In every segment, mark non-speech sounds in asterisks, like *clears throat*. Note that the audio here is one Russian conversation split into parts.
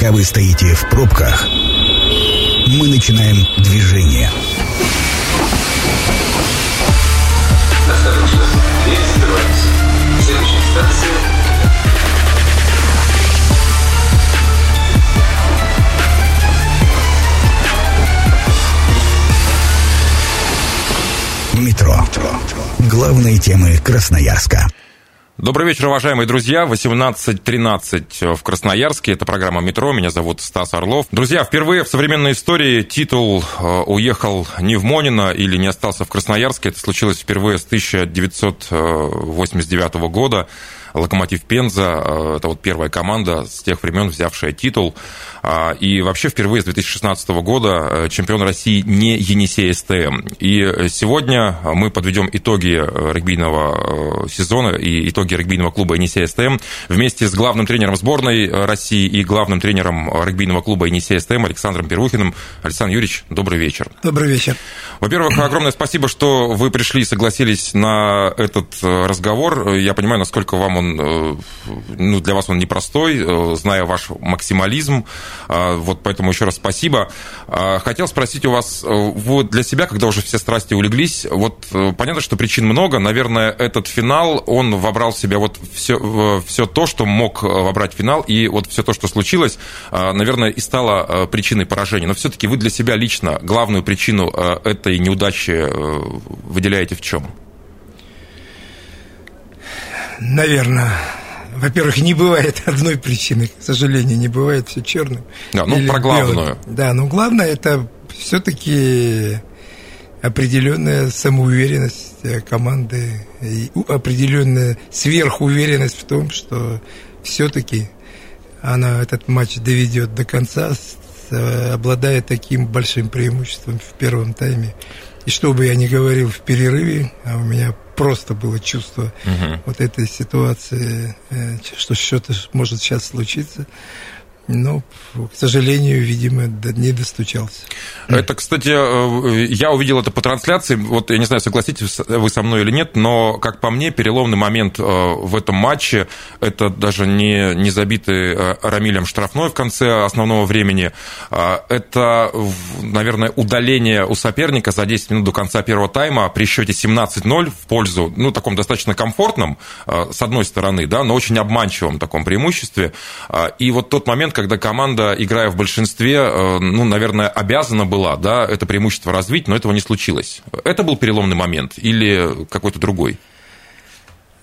Пока вы стоите в пробках, мы начинаем движение. Следующая станция Метро. Главные темы Красноярска. Добрый вечер, уважаемые друзья. 18.13 в Красноярске. Это программа «Метро». Меня зовут Стас Орлов. Друзья, впервые в современной истории титул э, уехал не в Монино или не остался в Красноярске. Это случилось впервые с 1989 года. Локомотив Пенза, э, это вот первая команда с тех времен, взявшая титул. А, и вообще впервые с 2016 года э, чемпион России не Енисей СТМ. И сегодня мы подведем итоги регбийного сезона и итоги регбийного клуба Енисей СТМ вместе с главным тренером сборной России и главным тренером регбийного клуба Енисей СТМ Александром Первухиным. Александр Юрьевич, добрый вечер. Добрый вечер. Во-первых, огромное спасибо, что вы пришли и согласились на этот разговор. Я понимаю, насколько вам он, э, ну, для вас он непростой, э, зная ваш максимализм. А, вот поэтому еще раз спасибо. Хотел спросить у вас, э, вот для себя, когда уже все страсти улеглись, вот понятно, что причин много. Наверное, этот финал, он вобрал в себя вот все, все то, что мог вобрать финал, и вот все то, что случилось, наверное, и стало причиной поражения. Но все-таки вы для себя лично главную причину этой неудачи выделяете в чем? Наверное, во-первых, не бывает *laughs* одной причины, к сожалению, не бывает все черным. Да, ну про главную. Белым. Да, но главное это все-таки определенная самоуверенность э, команды и определенная сверхуверенность в том, что все-таки она этот матч доведет до конца, э, обладая таким большим преимуществом в первом тайме. И что бы я ни говорил в перерыве, а у меня просто было чувство угу. вот этой ситуации, э, что что-то может сейчас случиться. Но, к сожалению, видимо, не достучался. Это, кстати, э, я увидел это по трансляции. Вот я не знаю, согласитесь вы со мной или нет, но, как по мне, переломный момент э, в этом матче это даже не, не забитый э, Рамилем штрафной в конце основного времени. Это, наверное, удаление у соперника за 10 минут до конца первого тайма при счете 17-0 в пользу, ну, таком достаточно комфортном, с одной стороны, да, но очень обманчивом таком преимуществе. И вот тот момент, когда команда, играя в большинстве, э, ну, наверное, обязана была да, это преимущество развить, но этого не случилось. Это был переломный момент или какой-то другой?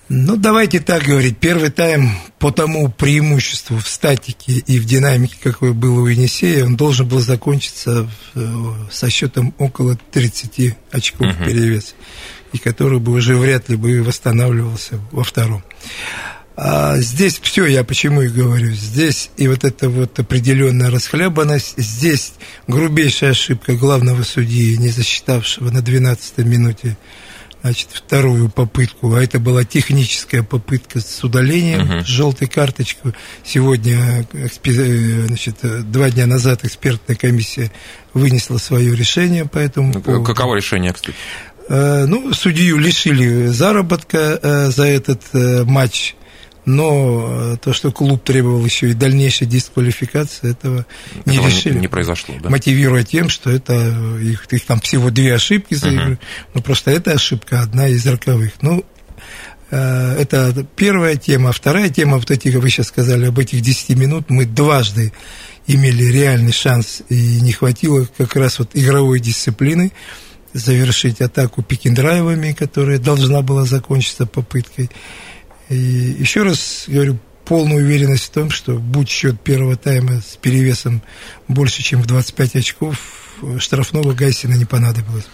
Ну, давайте так говорить. Первый тайм по тому преимуществу в статике и в динамике, какое было у Енисея, он должен был закончиться э, со счетом около 30 очков uh-huh. перевес, и который бы уже вряд ли бы восстанавливался во втором. А здесь все, я почему и говорю, здесь и вот эта вот определенная расхлябанность, здесь грубейшая ошибка главного судьи, не засчитавшего на 12 минуте значит, вторую попытку, а это была техническая попытка с удалением uh-huh. желтой карточку. Сегодня, значит, два дня назад экспертная комиссия вынесла свое решение по этому поводу. Каково решение, кстати? Э, ну, судью лишили заработка э, за этот э, матч но э, то, что клуб требовал еще и дальнейшей дисквалификации, этого, этого не решили. Не произошло, да? Мотивируя тем, что это их, их там всего две ошибки за игру, uh-huh. но просто эта ошибка одна из роковых. Ну, э, это первая тема. Вторая тема, вот эти, как вы сейчас сказали, об этих 10 минут, мы дважды имели реальный шанс, и не хватило как раз вот игровой дисциплины завершить атаку пикиндрайвами, которая должна была закончиться попыткой. И еще раз говорю, полную уверенность в том, что будь счет первого тайма с перевесом больше, чем в 25 очков, штрафного Гайсина не понадобилось.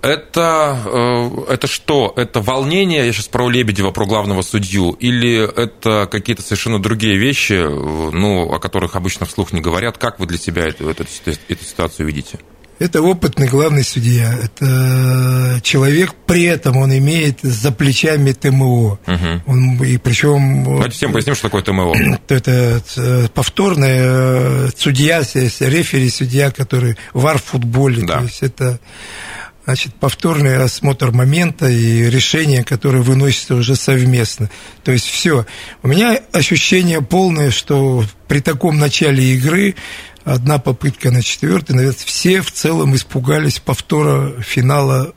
Это, э, это что? Это волнение, я сейчас про Лебедева, про главного судью, или это какие-то совершенно другие вещи, ну, о которых обычно вслух не говорят? Как вы для себя эту, эту, эту ситуацию видите? Это опытный главный судья. Это человек, при этом он имеет за плечами ТМО. Угу. Он, и причем... Давайте всем поясним, что такое ТМО. *clears throat* Это э, повторный э, судья, рефери судья, который вар в футболе. Да. То есть это значит, повторный осмотр момента и решение, которое выносится уже совместно. То есть все. У меня ощущение полное, что при таком начале игры одна попытка на четвертый, наверное, все в целом испугались повтора финала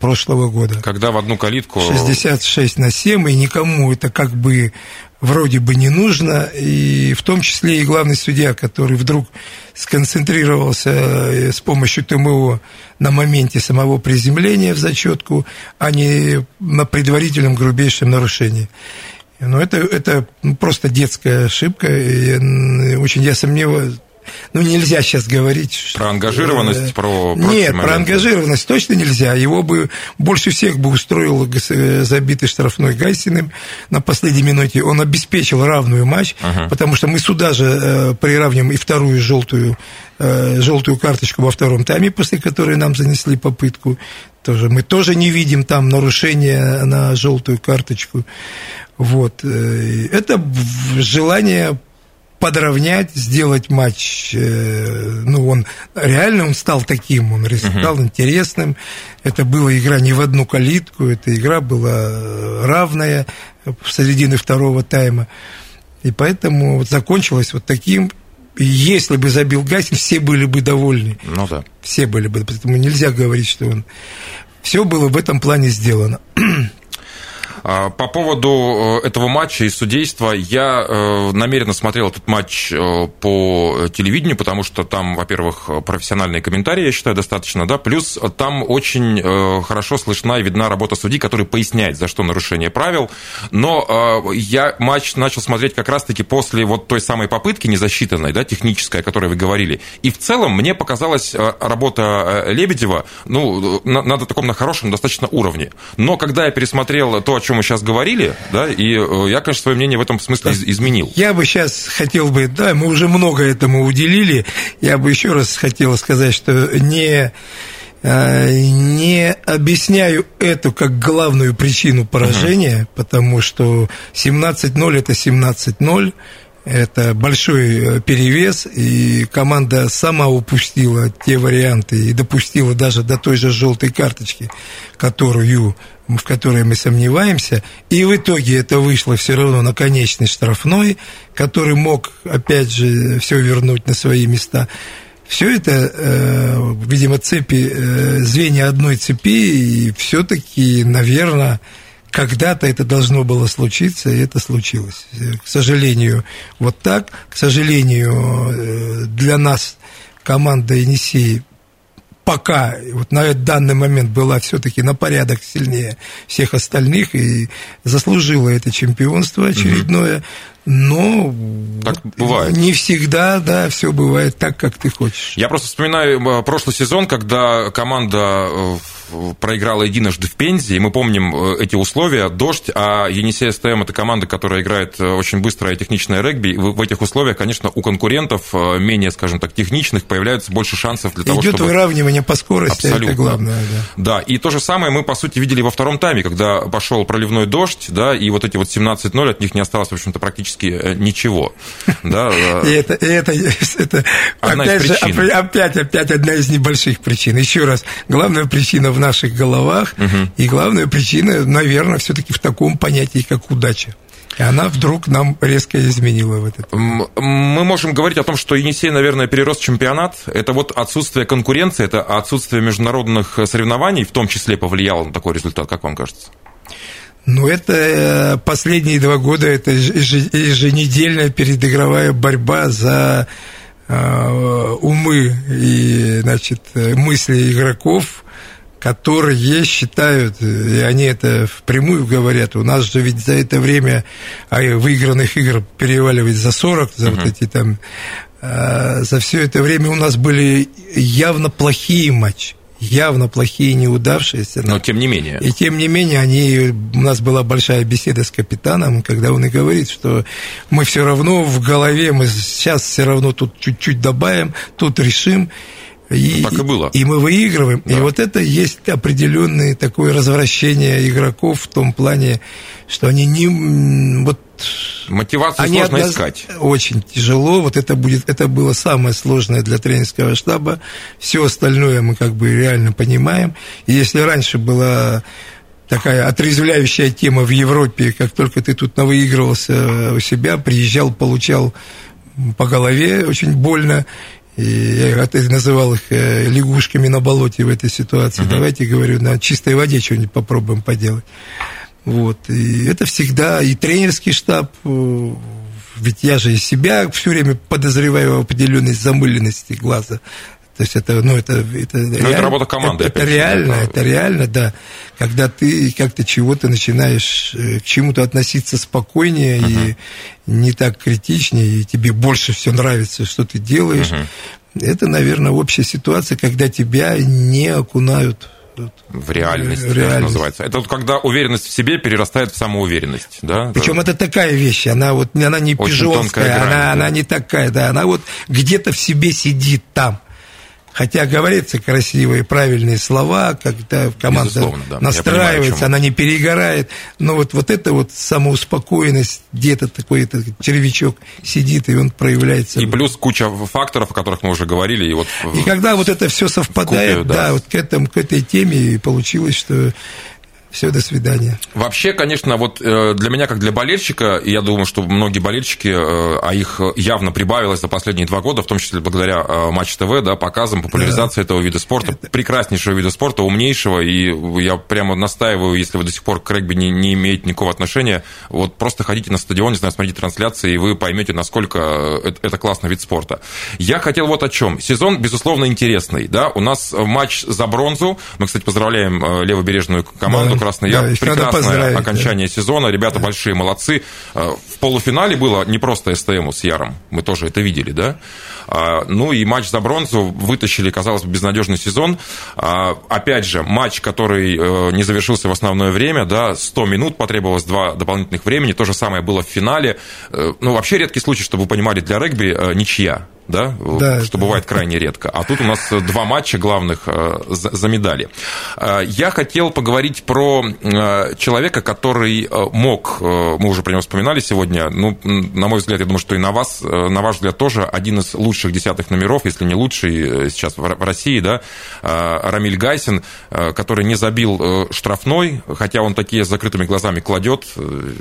прошлого года. Когда в одну калитку... 66 на 7, и никому это как бы вроде бы не нужно, и в том числе и главный судья, который вдруг сконцентрировался э, с помощью ТМО на моменте самого приземления в зачетку, а не на предварительном грубейшем нарушении. Но это, это просто детская ошибка, и очень я сомневаюсь, ну, нельзя сейчас говорить... Про ангажированность, про... Нет, про ангажированность точно нельзя. Его бы больше всех бы устроил забитый штрафной Гайсиным на последней минуте. Он обеспечил равную матч, uh-huh. потому что мы сюда же э, приравниваем и вторую желтую, э, желтую карточку во втором тайме, после которой нам занесли попытку. Тоже, мы тоже не видим там нарушения на желтую карточку. Вот. Э, это желание подровнять, сделать матч, э, ну, он реально он стал таким, он стал uh-huh. интересным. Это была игра не в одну калитку, эта игра была равная в середине второго тайма. И поэтому вот закончилось вот таким. Если бы забил Гасин, все были бы довольны. Ну да. Все были бы. Поэтому нельзя говорить, что он... Все было в этом плане сделано. А, по поводу э, этого матча и судейства, я э, намеренно смотрел этот матч э, по телевидению, потому что там, во-первых, профессиональные комментарии, я считаю, достаточно, да, плюс там очень хорошо слышна и видна работа судей, который поясняет, за что нарушение правил, но я матч начал смотреть как раз-таки после вот той самой попытки незасчитанной, да, технической, о которой вы говорили, и в целом мне показалась работа Лебедева, ну, на, на таком на хорошем достаточно уровне, но когда я пересмотрел то, о чем мы сейчас говорили, да, и э, я, конечно, свое мнение в этом смысле изменил. Я бы сейчас хотел бы, да, мы уже много этому уделили, я бы еще раз хотел сказать, что не э, не объясняю эту как главную причину поражения, uh-huh. потому что 17-0 это 17-0, это большой э, перевес, и команда сама упустила те варианты и допустила даже до той же желтой карточки, которую, в которой мы сомневаемся. И в итоге это вышло все равно на конечный штрафной, который мог, опять же, все вернуть на свои места. Все это, э, видимо, цепи, э, звенья одной цепи, и все-таки, наверное, когда-то это должно было случиться, и это случилось. К сожалению, вот так. К сожалению, э, для нас команда Енисей пока вот на данный момент была все-таки на порядок сильнее всех остальных и заслужила это чемпионство очередное. Но так бывает. не всегда, да, все бывает так, как ты хочешь. Я просто вспоминаю э, прошлый сезон, когда команда э, проиграла единожды в Пензе, и мы помним э, эти условия. Дождь, а Енисей СТМ – это команда, которая играет очень быстрое и техничное регби. В этих условиях, конечно, у конкурентов, менее, скажем так, техничных, появляется больше шансов для того, Идет чтобы... выравнивание по скорости, Абсолютно. это главное. Да. да, и то же самое мы, по сути, видели во втором тайме, когда пошел проливной дождь, да, и вот эти вот 17-0, от них не осталось, в общем-то, практически ничего. *laughs* Да, и это, и это, это опять же, опять, опять одна из небольших причин. Еще раз, главная причина в наших головах. Угу. И главная причина, наверное, все-таки в таком понятии, как удача. И она вдруг нам резко изменила в этот. Мы можем говорить о том, что Енисей, наверное, перерос чемпионат. Это вот отсутствие конкуренции, это отсутствие международных соревнований в том числе повлияло на такой результат, как вам кажется? Ну, это э, последние два года, это еженедельная передыгровая борьба за э, умы и, значит, мысли игроков, которые считают, и они это впрямую говорят, у нас же ведь за это время а выигранных игр переваливать за 40, за uh-huh. вот эти там, за все это время у нас были явно плохие матчи явно плохие, неудавшиеся. Но тем не менее. И тем не менее, они, у нас была большая беседа с капитаном, когда он и говорит, что мы все равно в голове, мы сейчас все равно тут чуть-чуть добавим, тут решим. И, так и было. И мы выигрываем. Да. И вот это есть определенное такое развращение игроков в том плане, что они не... Вот, Мотивацию они сложно одноз- искать. Очень тяжело. Вот это будет, это было самое сложное для тренерского штаба. Все остальное мы как бы реально понимаем. И если раньше была такая отрезвляющая тема в Европе, как только ты тут навыигрывался у себя, приезжал, получал по голове очень больно. И я это называл их э, лягушками на болоте в этой ситуации. Давайте, говорю, на чистой воде что-нибудь попробуем поделать. Вот. И это всегда и тренерский штаб, э, ведь я же и себя все время подозреваю в определенной замыленности глаза. То есть это, ну, это, это, это работа команды, Это, это реально, да. это реально, да. Когда ты как-то чего-то начинаешь э, к чему-то относиться спокойнее и не так критичнее, и тебе больше все нравится, что ты делаешь. Это, наверное, общая ситуация, когда тебя не окунают вот, В реальность, реальность. называется. Это вот когда уверенность в себе перерастает в самоуверенность, да? Причем это такая вещь, она вот она не Очень пижонская, грань, она, да. она не такая, да, она вот где-то в себе сидит там. Хотя говорится красивые, правильные слова, когда команда Безусловно, да. Настраивается, понимаю, она не перегорает. Но вот, вот это вот самоуспокоенность, где-то такой этот червячок сидит, и он проявляется. И плюс куча факторов, о которых мы уже говорили. И, вот И когда вот это все совпадает, Вкупе, да. да, вот к, этому, к этой теме и получилось, что все, до свидания. Вообще, конечно, вот э, для меня, как для болельщика, и я думаю, что многие болельщики, э, а их явно прибавилось за последние два года, в том числе благодаря э, Матч ТВ, да, показам, популяризации этого вида спорта, прекраснейшего вида спорта, умнейшего, и я прямо настаиваю, если вы до сих пор к регби не, не имеете никакого отношения, вот просто ходите на стадион, не знаю, смотрите трансляции, и вы поймете, насколько это, это классный вид спорта. Я хотел вот о чем. Сезон, безусловно, интересный, да, у нас матч за бронзу, мы, кстати, поздравляем левобережную команду Да. Красный Да, Яр, надо прекрасное окончание сезона, ребята большие молодцы. Э, В полуфинале было не просто СТМу с Яром, мы тоже это видели, да? А, Ну и матч за бронзу вытащили, казалось бы, безнадежный сезон. А, Опять же, матч, который э, не завершился в основное время, да, 100 минут потребовалось два дополнительных времени, то же самое было в финале. Э, Ну, вообще редкий случай, чтобы вы понимали, для регби ничья да, Да, что да. бывает крайне редко. А тут у нас два матча главных э, за, за медали. Э, Я хотел поговорить про э, человека, который э, мог, э, мы уже про него вспоминали сегодня, ну, на мой взгляд, я думаю, что и на вас, э, на ваш взгляд, тоже один из лучших десятых номеров, если не лучший э, сейчас в России, да, э, Рамиль Гайсин, э, который не забил э, штрафной, хотя он такие с закрытыми глазами кладет, э,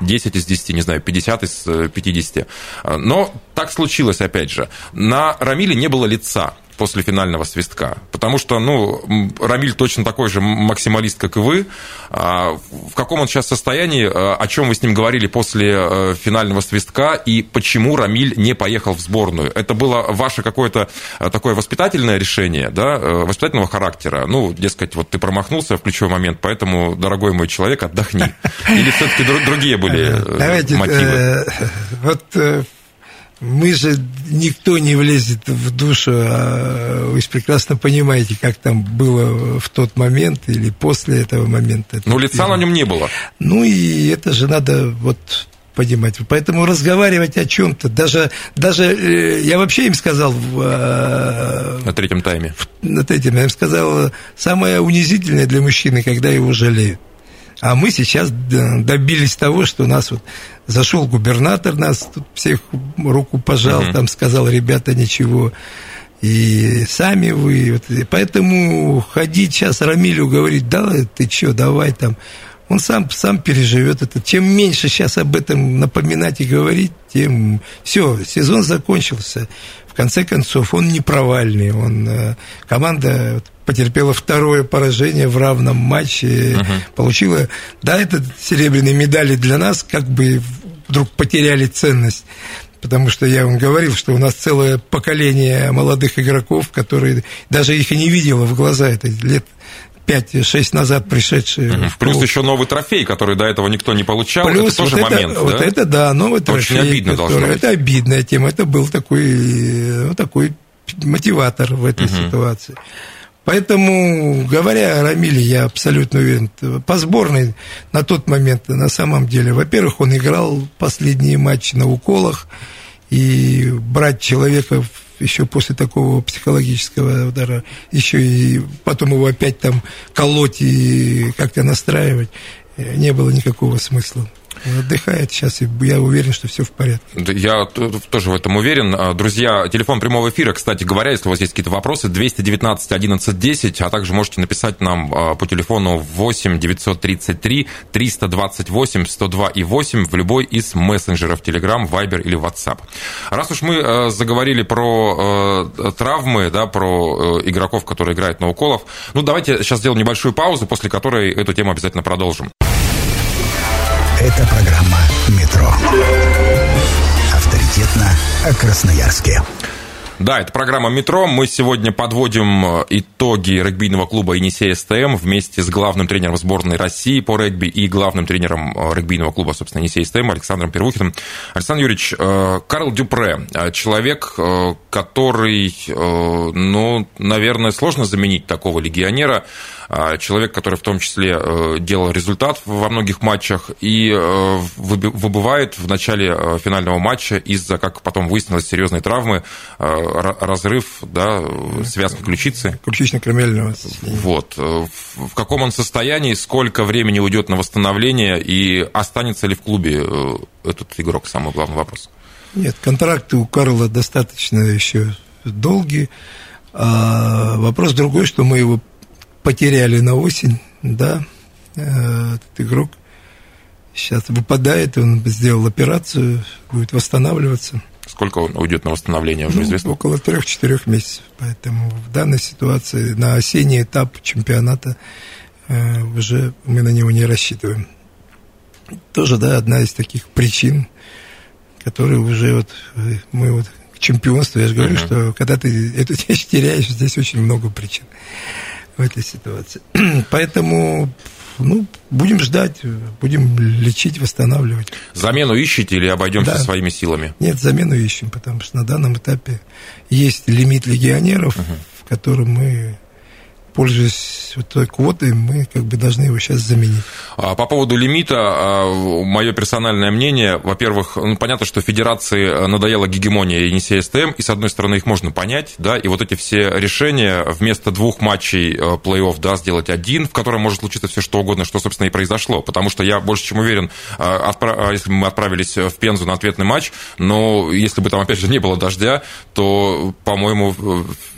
10 из 10, не знаю, 50 из э, 50. Э, Но так случилось, опять же. На Рамиле не было лица после финального свистка, потому что, ну, Рамиль точно такой же максималист, как и вы. А В каком он сейчас состоянии, э, о чем вы с ним говорили после э, финального свистка, и почему Рамиль не поехал в сборную? Это было ваше какое-то э, такое воспитательное решение, да, э, воспитательного характера? Ну, дескать, вот ты промахнулся в ключевой момент, поэтому, дорогой мой человек, отдохни. *laughs* Или все-таки другие были Давайте, мотивы? вот мы же никто не влезет в душу, а вы же прекрасно понимаете, как там было в тот момент или после этого момента. Ну, лица на нем не было. Ну и это же надо вот понимать. Поэтому разговаривать о чем-то, даже, даже э, я вообще им сказал э, На третьем тайме. над этим, я им сказал, самое унизительное для мужчины, когда его жалеют. А мы сейчас д- добились того, что у нас вот зашел губернатор, нас тут всех руку пожал, Мгм. там сказал, ребята, ничего. И сами вы. вот, и поэтому ходить сейчас Рамилю говорить, да, ты что, давай там. Он сам, сам переживет это. Чем меньше сейчас об этом напоминать и говорить, тем все, сезон закончился. В конце концов, он не провальный. Он, э, команда потерпела второе поражение в равном матче, получила, да, это серебряные медали для нас как бы вдруг потеряли ценность. Потому что я вам говорил, что у нас целое поколение молодых игроков, которые даже их и не видела в глаза, это лет 5-6 назад пришедшие. Мгм. в Плюс еще новый трофей, который до этого никто не получал. Плюс это тоже вот, момент, это, вот да? это, да, новый Это очень трофей, обидно должно который- быть. Это обидная тема, это был такой, ну, такой мотиватор в этой ситуации. Поэтому, говоря о Рамиле, я абсолютно уверен, по сборной на тот момент, на самом деле, во-первых, он играл последние матчи на уколах, и брать человека еще после такого психологического удара, еще и потом его опять там колоть и как-то настраивать, э, не было никакого смысла отдыхает сейчас, и я уверен, что все в порядке. Я тоже в этом уверен. А, друзья, телефон прямого эфира, кстати говоря, если у вас есть какие-то вопросы, 219 11 10, а также можете написать нам а, по телефону 8 933 328 102 и 8 в любой из мессенджеров Telegram, Viber или WhatsApp. Раз уж мы а, заговорили про травмы, да, про игроков, которые играют на уколов, ну давайте сейчас сделаем небольшую паузу, после которой эту тему обязательно продолжим. Это программа «Метро». Авторитетно о Красноярске. Да, это программа «Метро». Мы сегодня подводим э, итоги регбийного клуба «Енисей СТМ» вместе с главным тренером сборной России по регби и главным тренером э, регбийного клуба, собственно, «Енисей СТМ» Александром Первухиным. Александр Юрьевич, э, Карл Дюпре, человек, который, ну, наверное, сложно заменить такого легионера, человек, который в том числе э, делал результат во многих матчах и э, выбывает в начале э, финального матча из-за, как потом выяснилось, серьезной травмы, разрыв да, связки ключицы. Ключично-кремельного. Вот. В каком он состоянии, сколько времени уйдет на восстановление и останется ли в клубе этот игрок, самый главный вопрос. Нет, контракты у Карла достаточно еще долгие. А вопрос другой, что мы его потеряли на осень, да, э, этот игрок сейчас выпадает, он сделал операцию, будет восстанавливаться. Сколько он уйдет на восстановление, уже ну, известно? Около трех-четырех месяцев. Поэтому в данной ситуации на осенний этап чемпионата э, уже мы на него не рассчитываем. Тоже, да, одна из таких причин, которые уже вот э, мы вот к чемпионству, я же говорю, uh-huh. что когда ты эту *laughs* вещь теряешь, здесь очень много причин в этой ситуации. *clears throat* Поэтому ну, будем ждать, будем лечить, восстанавливать. Замену ищете или обойдемся да. своими силами? Нет, замену ищем, потому что на данном этапе есть лимит легионеров, угу. в котором мы пользуясь вот той квотой, мы как бы должны его сейчас заменить. А по поводу лимита, а, мое персональное мнение, во-первых, ну, понятно, что федерации надоела гегемония Енисея СТМ, и, с одной стороны, их можно понять, да, и вот эти все решения вместо двух матчей э, плей-офф, да, сделать один, в котором может случиться все что угодно, что, собственно, и произошло, потому что я больше чем уверен, а, если бы мы отправились в Пензу на ответный матч, но если бы там, опять же, не было дождя, то, по-моему,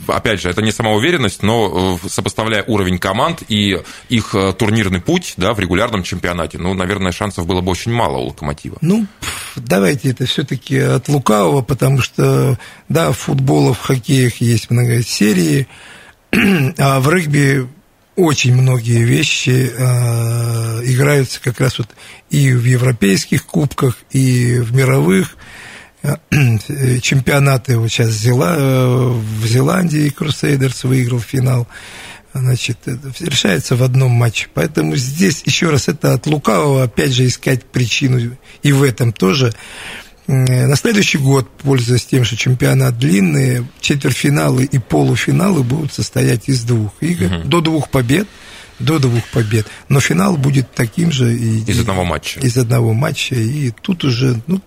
опять же, это не самоуверенность, но э, сопоставляя уровень команд и их э, турнирный путь да, в регулярном чемпионате, ну, наверное, шансов было бы очень мало у «Локомотива». Ну, давайте это все таки от лукавого, потому что, да, в футболе, в хоккеях есть много серий, *clears throat* а в регби очень многие вещи э, играются как раз вот и в европейских кубках, и в мировых э, *clears throat* чемпионаты. Вот сейчас Зела, в Зеландии Крусейдерс выиграл финал значит, решается в одном матче. Поэтому здесь, еще раз, это от лукавого, опять же, искать причину и в этом тоже. На следующий год, пользуясь тем, что чемпионат длинный, четвертьфиналы и полуфиналы будут состоять из двух игр, угу. до двух побед, до двух побед. Но финал будет таким же. И, из одного матча. Из одного матча. И тут уже, ну,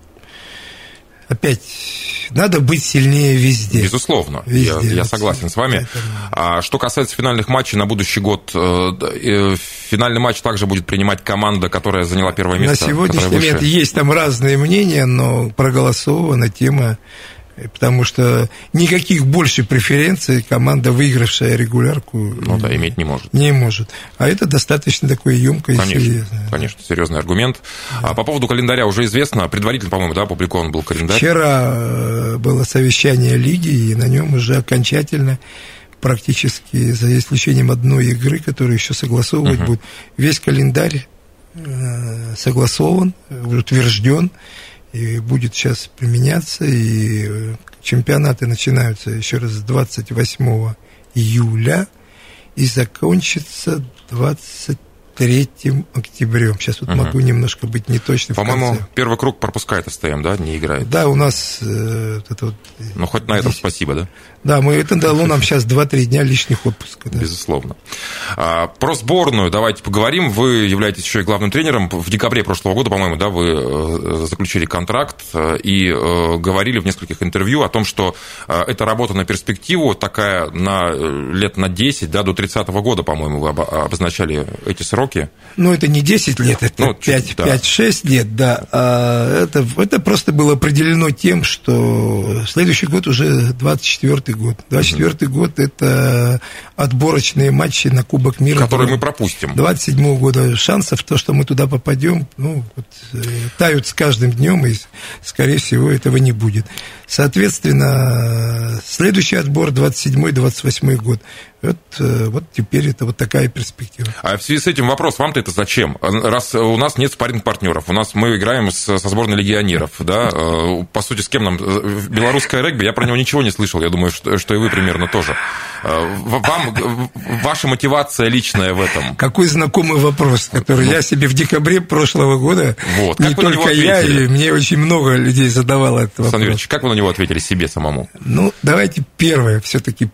опять надо быть сильнее везде. Безусловно, везде. Я, я согласен с вами. А что касается финальных матчей на будущий год, э, э, финальный матч также будет принимать команда, которая заняла первое место. На сегодняшний момент есть там разные мнения, но проголосована тема потому что никаких больше преференций команда, выигравшая регулярку, ну, да, иметь не может. Не может. А это достаточно такое емкое конечно, и серьезное. Конечно, серьезный аргумент. Да. А по поводу календаря уже известно, предварительно, по-моему, да, опубликован был календарь. Вчера э, было совещание лиги, и на нем уже окончательно практически, за исключением одной игры, которую еще согласовывать uh-huh. будет, весь календарь э, согласован, утвержден и будет сейчас применяться, и э, чемпионаты начинаются еще раз с 28 июля и закончится 20 3 октябрем. Сейчас вот угу. могу немножко быть неточным. По-моему, первый круг пропускает СТМ, да, не играет? Да, у нас э, это вот... Ну, хоть на этом спасибо, да? Да, мы, это дало нам *laughs* сейчас 2-3 дня лишних отпуска. Да. Безусловно. А, про сборную давайте поговорим. Вы являетесь еще и главным тренером. В декабре прошлого года, по-моему, да, вы э, заключили контракт э, и э, говорили в нескольких интервью о том, что эта работа на перспективу такая на лет на 10, да, до 30 -го года, по-моему, вы обозначали эти сроки. Ну, это не 10 лет, это ну, 5-6 да. лет, да. А это, это просто было определено тем, что следующий год уже 24 год. 24 год – это отборочные матчи на Кубок мира. Которые мы пропустим. 27 года шансов, то, что мы туда попадем, ну, вот, э, тают с каждым днем, и, скорее всего, этого не будет. Соответственно, следующий отбор 27-28 год. Вот, э, вот теперь это вот такая перспектива. А в связи с этим вопрос, вам-то это зачем? Раз у нас нет спарринг-партнеров, у нас мы играем с, со сборной легионеров, да, э, по сути, с кем нам? Белорусское регби, я про него ничего не слышал, я думаю, что, что и вы примерно тоже. Э, вам, ваша мотивация личная в этом? Какой знакомый вопрос, который ну, я себе в декабре прошлого года, вот, не только я, и мне очень много людей задавало этот вопрос. Александр Юрьевич, как вы на него ответили себе самому? Ну, давайте первое, все-таки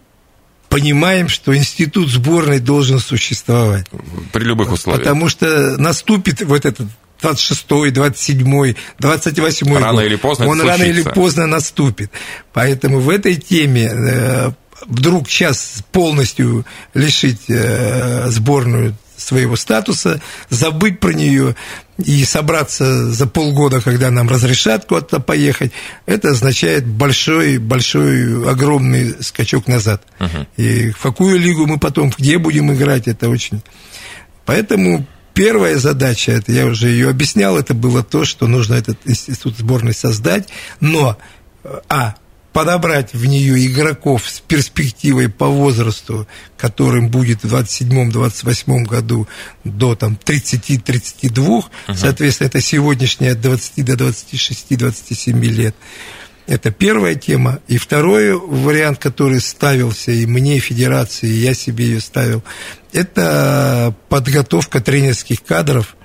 понимаем, что институт сборной должен существовать. При любых условиях. Потому что наступит вот этот 26-й, 27-й, 28-й Рано год. или поздно Он рано или поздно наступит. Поэтому в этой теме э, вдруг сейчас полностью лишить э, сборную своего статуса, забыть про нее и собраться за полгода, когда нам разрешат куда-то поехать, это означает большой, большой, огромный скачок назад. Uh-huh. И в какую лигу мы потом, где будем играть, это очень... Поэтому первая задача, это я уже ее объяснял, это было то, что нужно этот институт сборной создать, но, а, подобрать в нее игроков с перспективой по возрасту, которым будет в 27-28 году до там, 30-32, угу. соответственно, это сегодняшние от 20 до 26-27 лет. Это первая тема. И второй вариант, который ставился и мне, и Федерации, и я себе ее ставил, это подготовка тренерских кадров,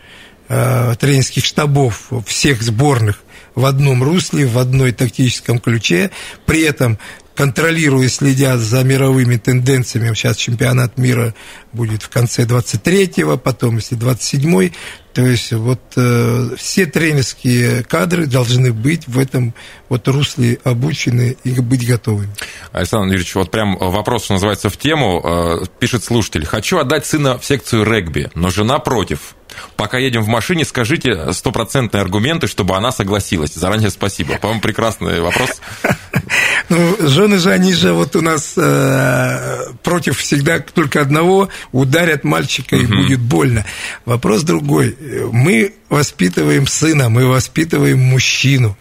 э, тренерских штабов всех сборных в одном русле, в одной тактическом ключе, при этом контролируя, следя за мировыми тенденциями. Сейчас чемпионат мира будет в конце 23-го, потом, если 27-й. То есть вот э, все тренерские кадры должны быть в этом вот русле обучены и быть готовыми. Александр Юрьевич, вот прям вопрос, что называется, в тему. Э, пишет слушатель. Хочу отдать сына в секцию регби, но жена против. Пока едем в машине, скажите стопроцентные аргументы, чтобы она согласилась. Заранее спасибо. По-моему, прекрасный вопрос. Ну, жены же, они же вот у нас э, против всегда только одного, ударят мальчика и будет больно. Вопрос другой. Мы воспитываем сына, мы воспитываем мужчину.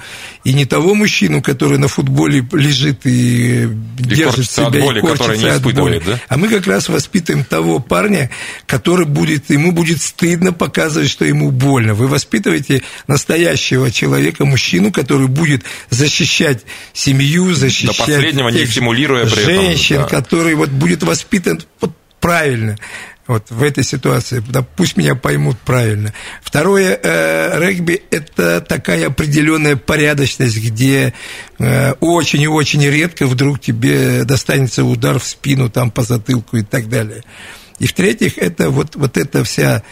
И не того мужчину, который на футболе лежит и, и держит себя от боли, и корчится не от боли. Да? А мы как раз воспитываем того парня, который будет, ему будет стыдно показывать, что ему больно. Вы воспитываете настоящего человека, мужчину, который будет защищать семью, защищать До последнего не стимулируя женщин, этом, да. который вот будет воспитан вот правильно вот в этой ситуации, да, пусть меня поймут правильно. Второе, э, регби – это такая определенная порядочность, где э, очень и очень редко вдруг тебе достанется удар в спину, там, по затылку и так далее. И в-третьих, это вот, вот эта вся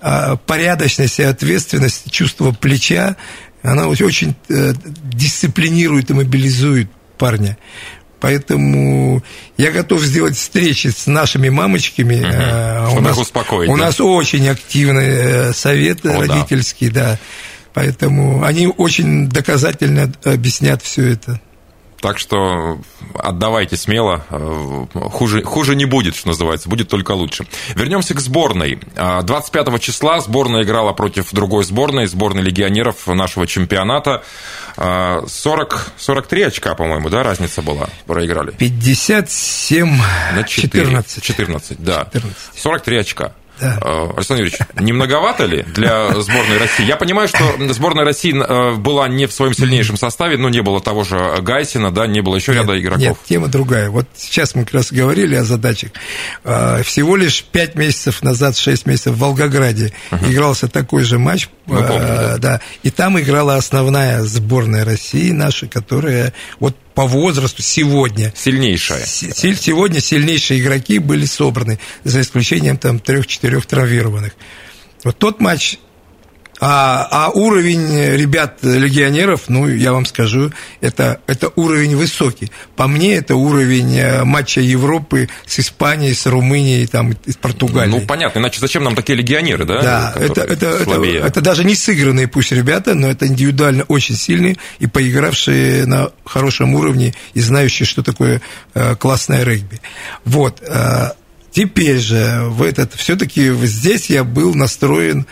э, порядочность и ответственность, чувство плеча, она очень э, дисциплинирует и мобилизует парня. Поэтому я готов сделать встречи с нашими мамочками. Угу. У, нас, успокоить, у да? нас очень активный э, совет О, родительский, да. да. Поэтому они очень доказательно объяснят все это. Так что отдавайте смело, э, хуже, хуже не будет, что называется, будет только лучше. Вернемся к сборной. 25 числа сборная играла против другой сборной, сборной легионеров нашего чемпионата. 40, 43 очка, по-моему, да, разница была, проиграли? 57 на 4, 14. 14, да. 14. 43 очка. Да. Александр Юрьевич, не многовато ли для сборной России? Я понимаю, что сборная России была не в своем сильнейшем составе, но не было того же Гайсина, да, не было еще нет, ряда игроков. Нет, тема другая. Вот сейчас мы как раз говорили о задачах. Всего лишь 5 месяцев назад, 6 месяцев в Волгограде игрался такой же матч. Мы помним, да. да. И там играла основная сборная России наша, которая вот по возрасту сегодня. Сильнейшая. Сегодня сильнейшие игроки были собраны, за исключением там трех-четырех травмированных. Вот тот матч а, а уровень ребят-легионеров, ну, я вам скажу, это, это уровень высокий. По мне, это уровень э, матча Европы с Испанией, с Румынией, там, с Португалией. Ну, понятно, иначе зачем нам такие легионеры, да? Да, это, это, это, это даже не сыгранные пусть ребята, но это индивидуально очень сильные и поигравшие на хорошем уровне и знающие, что такое э, классное регби. Вот. Э, теперь же в этот все-таки здесь я был настроен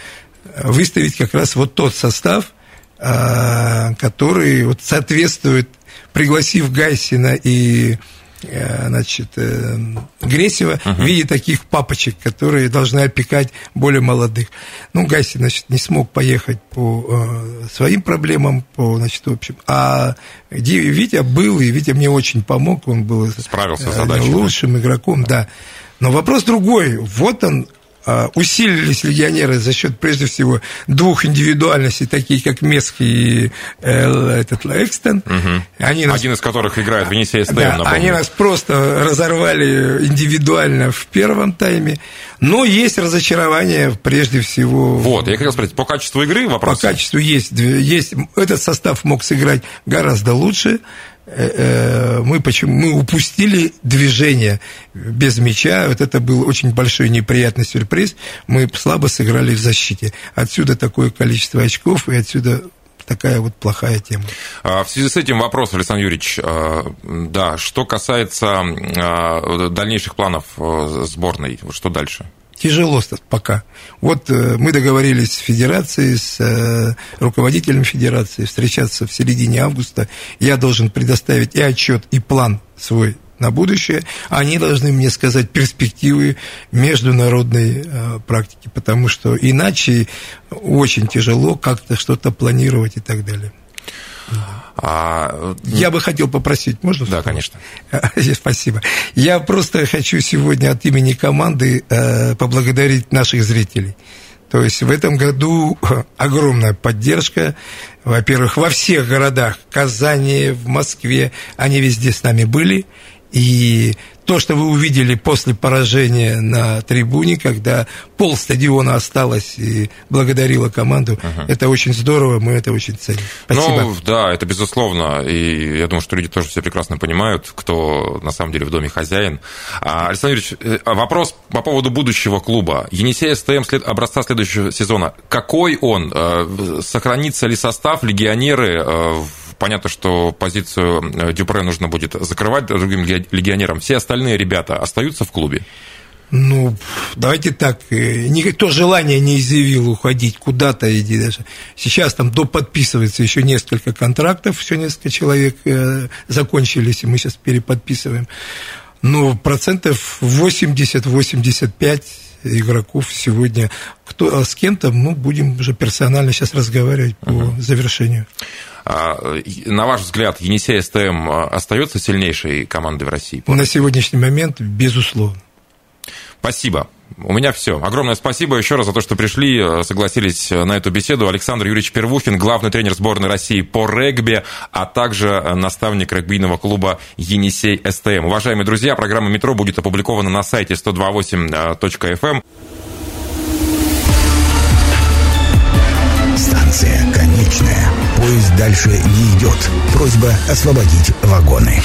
выставить как раз вот тот состав, а, который вот соответствует, пригласив Гайсина и э, значит, э, Гресева uh-huh. в виде таких папочек, которые должны опекать более молодых. Ну, Гайсин, значит, не смог поехать по э, своим проблемам, по, значит, в общем. А Витя был, и Витя мне очень помог, он был Справился с задачей, лучшим да? игроком, да. Но вопрос другой. Вот он, усилились легионеры за счет, прежде всего, двух индивидуальностей, таких как Месх и э, этот Экстон. Угу. Они нас, Один из которых играет в Енисей СТМ, да, Они нас просто разорвали индивидуально в первом тайме. Но есть разочарование, прежде всего... Вот, я хотел спросить, по качеству игры вопрос? По качеству есть. есть этот состав мог сыграть гораздо лучше. Э, э, мы, почему, мы упустили движение без мяча. Вот это был очень большой неприятный сюрприз. Мы слабо сыграли в защите. Отсюда такое количество очков, и отсюда такая вот плохая тема. А, в связи с этим вопрос, Александр Юрьевич, а, да, что касается а, дальнейших планов сборной, что дальше? Тяжело пока. Вот э, мы договорились с федерацией, с э, руководителем федерации встречаться в середине августа. Я должен предоставить и отчет, и план свой на будущее, они должны мне сказать перспективы международной э, практики, потому что иначе очень тяжело как-то что-то планировать и так далее. А... Я бы хотел попросить, можно? Да, конечно. *laughs* Спасибо. Я просто хочу сегодня от имени команды э, поблагодарить наших зрителей. То есть в этом году огромная поддержка. Во-первых, во всех городах, Казани, в Москве, они везде с нами были. И то, что вы увидели после поражения на трибуне, когда пол стадиона осталось и благодарила команду, uh-huh. это очень здорово, мы это очень ценим. Спасибо. Ну, да, это безусловно, и я думаю, что люди тоже все прекрасно понимают, кто на самом деле в доме хозяин. А, Александр Юрьевич, э, вопрос по поводу будущего клуба. Енисей СТМ след... образца следующего сезона. Какой он? Э, сохранится ли состав, легионеры э, Понятно, что позицию э, Дюпре нужно будет закрывать другим легионерам. Все остальные ребята остаются в клубе? Ну, давайте так, э, никто желания не изъявил уходить куда-то иди даже. Сейчас там доподписывается еще несколько контрактов, все несколько человек э, закончились, и мы сейчас переподписываем. Но процентов 80-85 игроков сегодня. Кто, а с кем-то, ну, будем уже персонально сейчас разговаривать по uh-huh. завершению. А, на ваш взгляд, Енисей СТМ а, остается сильнейшей командой в России? На сегодняшний момент, безусловно. Спасибо. У меня все. Огромное спасибо еще раз за то, что пришли, э, согласились на эту беседу. Александр Юрьевич Первухин, главный тренер сборной России по регби, а также э, наставник регбийного клуба «Енисей СТМ». Уважаемые друзья, программа «Метро» будет опубликована на сайте 128.fm. Станция конечная. Поезд дальше не идет. Просьба освободить вагоны.